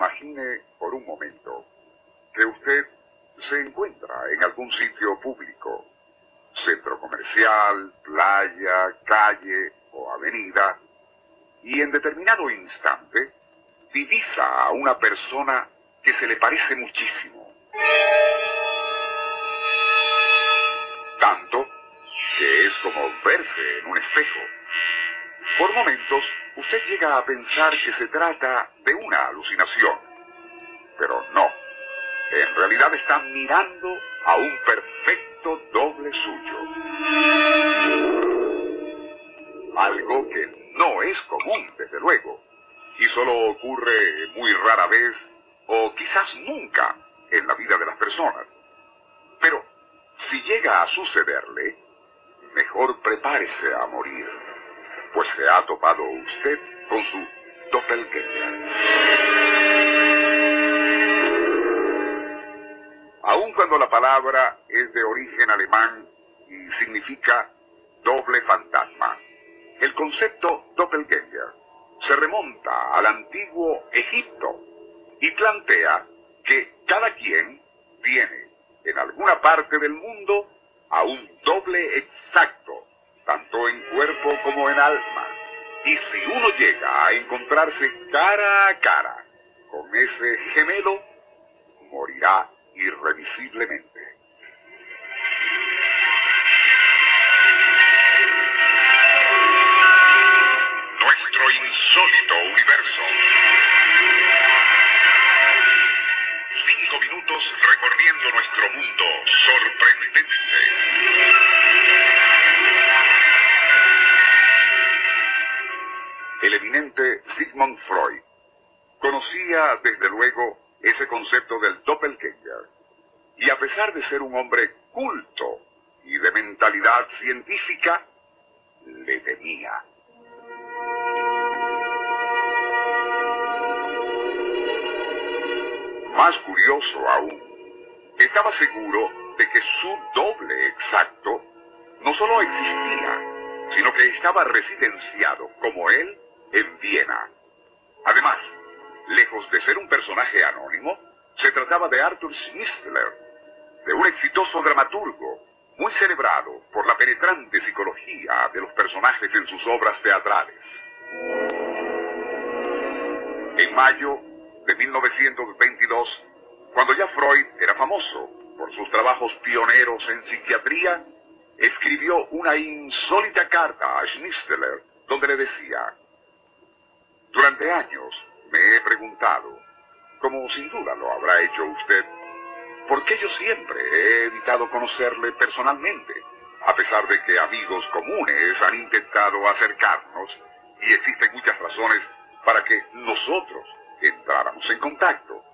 Imagine por un momento que usted se encuentra en algún sitio público, centro comercial, playa, calle o avenida, y en determinado instante divisa a una persona que se le parece muchísimo. Tanto que es como verse en un espejo. Por momentos, usted llega a pensar que se trata de una alucinación. Pero no. En realidad está mirando a un perfecto doble suyo. Algo que no es común, desde luego, y solo ocurre muy rara vez o quizás nunca en la vida de las personas. Pero si llega a sucederle, mejor prepárese a morir, pues se ha topado usted con su doppelganger. Aun cuando la palabra es de origen alemán y significa doble fantasma, el concepto doppelganger se remonta al antiguo Egipto y plantea que cada quien tiene en alguna parte del mundo a un doble exacto, tanto en cuerpo como en alma. Y si uno llega a encontrarse cara a cara con ese gemelo, morirá irrevisiblemente. Nuestro insólito universo. Cinco minutos recorriendo nuestro mundo sorprendente. Sigmund Freud conocía desde luego ese concepto del doppelganger y a pesar de ser un hombre culto y de mentalidad científica, le temía. Más curioso aún, estaba seguro de que su doble exacto no solo existía, sino que estaba residenciado, como él, en Viena. Además, lejos de ser un personaje anónimo, se trataba de Arthur Schnitzler, de un exitoso dramaturgo, muy celebrado por la penetrante psicología de los personajes en sus obras teatrales. En mayo de 1922, cuando ya Freud era famoso por sus trabajos pioneros en psiquiatría, escribió una insólita carta a Schnitzler donde le decía, durante años me he preguntado, como sin duda lo habrá hecho usted, ¿por qué yo siempre he evitado conocerle personalmente, a pesar de que amigos comunes han intentado acercarnos y existen muchas razones para que nosotros entráramos en contacto?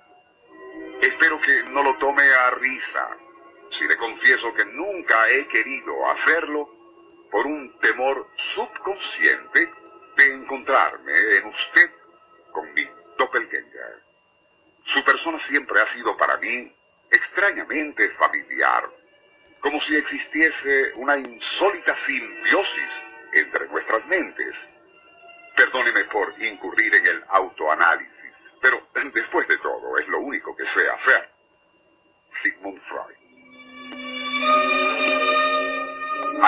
Espero que no lo tome a risa si le confieso que nunca he querido hacerlo por un temor subconsciente de encontrarme en usted con mi doppelganger. Su persona siempre ha sido para mí extrañamente familiar, como si existiese una insólita simbiosis entre nuestras mentes. Perdóneme por incurrir en el autoanálisis, pero después de todo es lo único que sé hacer. Sigmund Freud.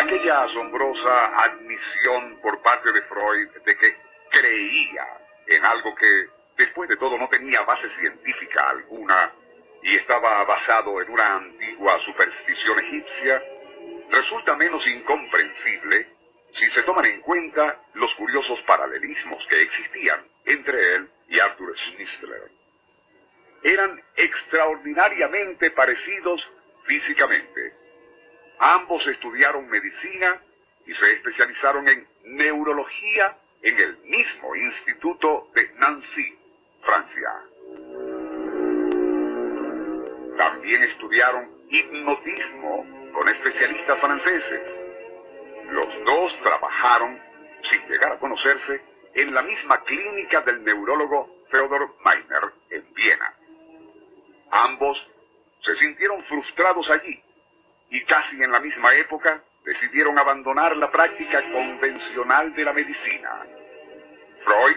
Aquella asombrosa admisión por parte de Freud de que creía en algo que después de todo no tenía base científica alguna y estaba basado en una antigua superstición egipcia, resulta menos incomprensible si se toman en cuenta los curiosos paralelismos que existían entre él y Arthur Schnitzler. Eran extraordinariamente parecidos físicamente. Ambos estudiaron medicina y se especializaron en neurología en el mismo instituto de Nancy, Francia. También estudiaron hipnotismo con especialistas franceses. Los dos trabajaron, sin llegar a conocerse, en la misma clínica del neurólogo Theodor Meiner en Viena. Ambos se sintieron frustrados allí y casi en la misma época decidieron abandonar la práctica convencional de la medicina. Freud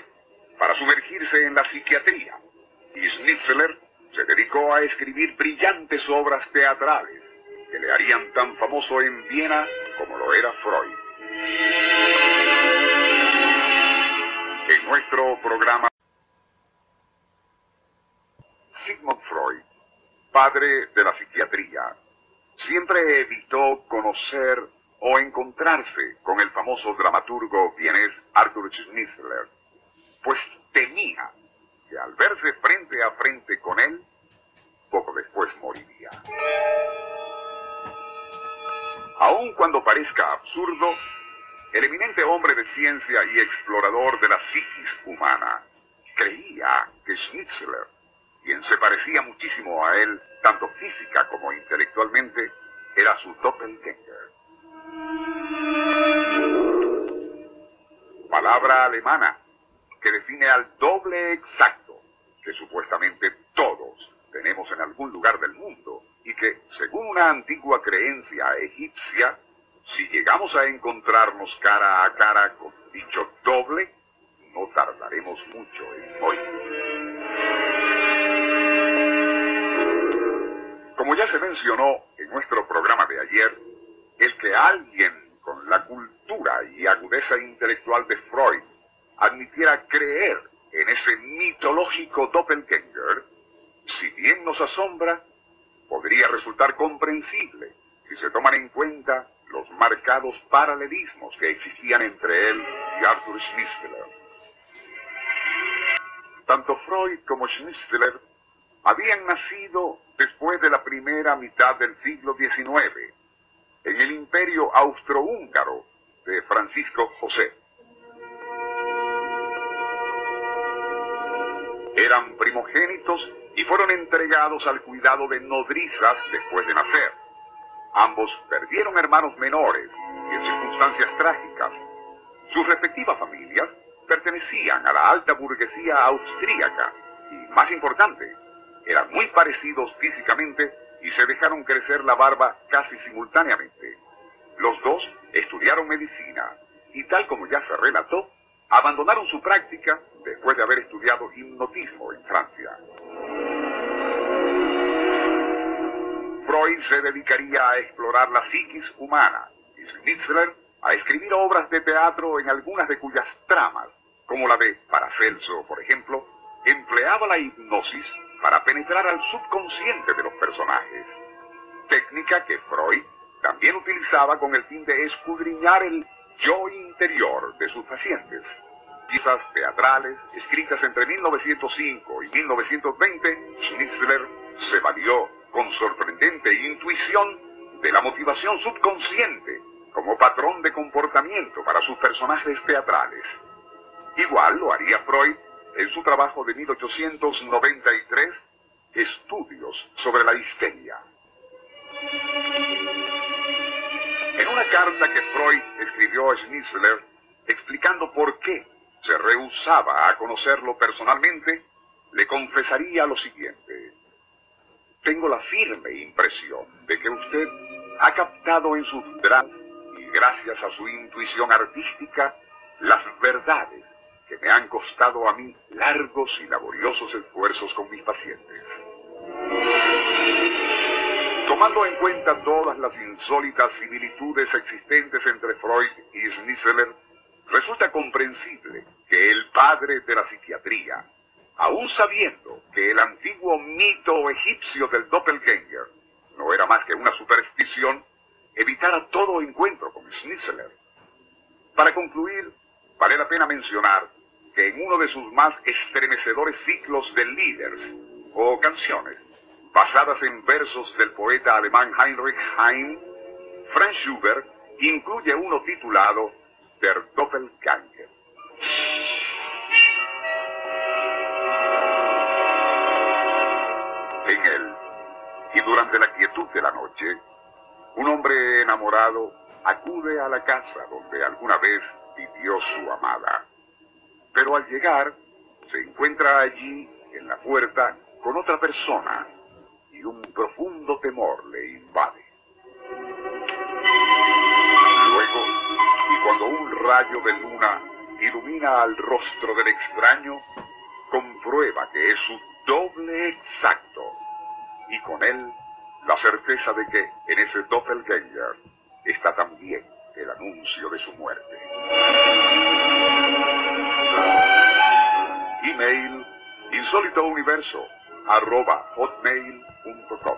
para sumergirse en la psiquiatría y Schnitzler se dedicó a escribir brillantes obras teatrales que le harían tan famoso en Viena como lo era Freud. En nuestro programa Sigmund Freud, padre de la psiquiatría, siempre evitó conocer o encontrarse con el famoso dramaturgo vienés Arthur Schnitzler, pues temía que al verse frente a frente con él, poco después moriría. Aun cuando parezca absurdo, el eminente hombre de ciencia y explorador de la psiquis humana creía que Schnitzler, quien se parecía muchísimo a él, tanto física como intelectualmente, era su doppelganger. Palabra alemana que define al doble exacto que supuestamente todos tenemos en algún lugar del mundo y que, según una antigua creencia egipcia, si llegamos a encontrarnos cara a cara con dicho doble, no tardaremos mucho en morir. Como ya se mencionó en nuestro programa de ayer, el que alguien con la cultura y agudeza intelectual de Freud admitiera creer en ese mitológico doppelganger, si bien nos asombra, podría resultar comprensible si se toman en cuenta los marcados paralelismos que existían entre él y Arthur Schnitzler. Tanto Freud como Schnitzler habían nacido después de la primera mitad del siglo XIX, en el imperio austrohúngaro de Francisco José. Eran primogénitos y fueron entregados al cuidado de nodrizas después de nacer. Ambos perdieron hermanos menores en circunstancias trágicas. Sus respectivas familias pertenecían a la alta burguesía austríaca y, más importante, eran muy parecidos físicamente y se dejaron crecer la barba casi simultáneamente. Los dos estudiaron medicina y tal como ya se relató, abandonaron su práctica después de haber estudiado hipnotismo en Francia. Freud se dedicaría a explorar la psiquis humana y Schnitzler a escribir obras de teatro en algunas de cuyas tramas, como la de Paracelso, por ejemplo, empleaba la hipnosis para penetrar al subconsciente de los personajes, técnica que Freud también utilizaba con el fin de escudriñar el yo interior de sus pacientes. Piezas teatrales escritas entre 1905 y 1920, Schnitzler se valió con sorprendente intuición de la motivación subconsciente como patrón de comportamiento para sus personajes teatrales. Igual lo haría Freud en su trabajo de 1893, Estudios sobre la histeria. En una carta que Freud escribió a Schnitzler explicando por qué se rehusaba a conocerlo personalmente, le confesaría lo siguiente. Tengo la firme impresión de que usted ha captado en sus dramas y gracias a su intuición artística las verdades que me han costado a mí largos y laboriosos esfuerzos con mis pacientes. Tomando en cuenta todas las insólitas similitudes existentes entre Freud y Schnitzler, resulta comprensible que el padre de la psiquiatría, aun sabiendo que el antiguo mito egipcio del doppelganger no era más que una superstición, evitara todo encuentro con Schnitzler. Para concluir, vale la pena mencionar que en uno de sus más estremecedores ciclos de líderes o canciones, basadas en versos del poeta alemán Heinrich Heine, Franz Schubert incluye uno titulado Der Doppelganger. En él, y durante la quietud de la noche, un hombre enamorado acude a la casa donde alguna vez vivió su amada. Pero al llegar, se encuentra allí, en la puerta, con otra persona y un profundo temor le invade. Luego, y cuando un rayo de luna ilumina al rostro del extraño, comprueba que es su doble exacto. Y con él la certeza de que en ese doppelganger está también el anuncio de su muerte. Email insólitouniverso arroba hotmail.com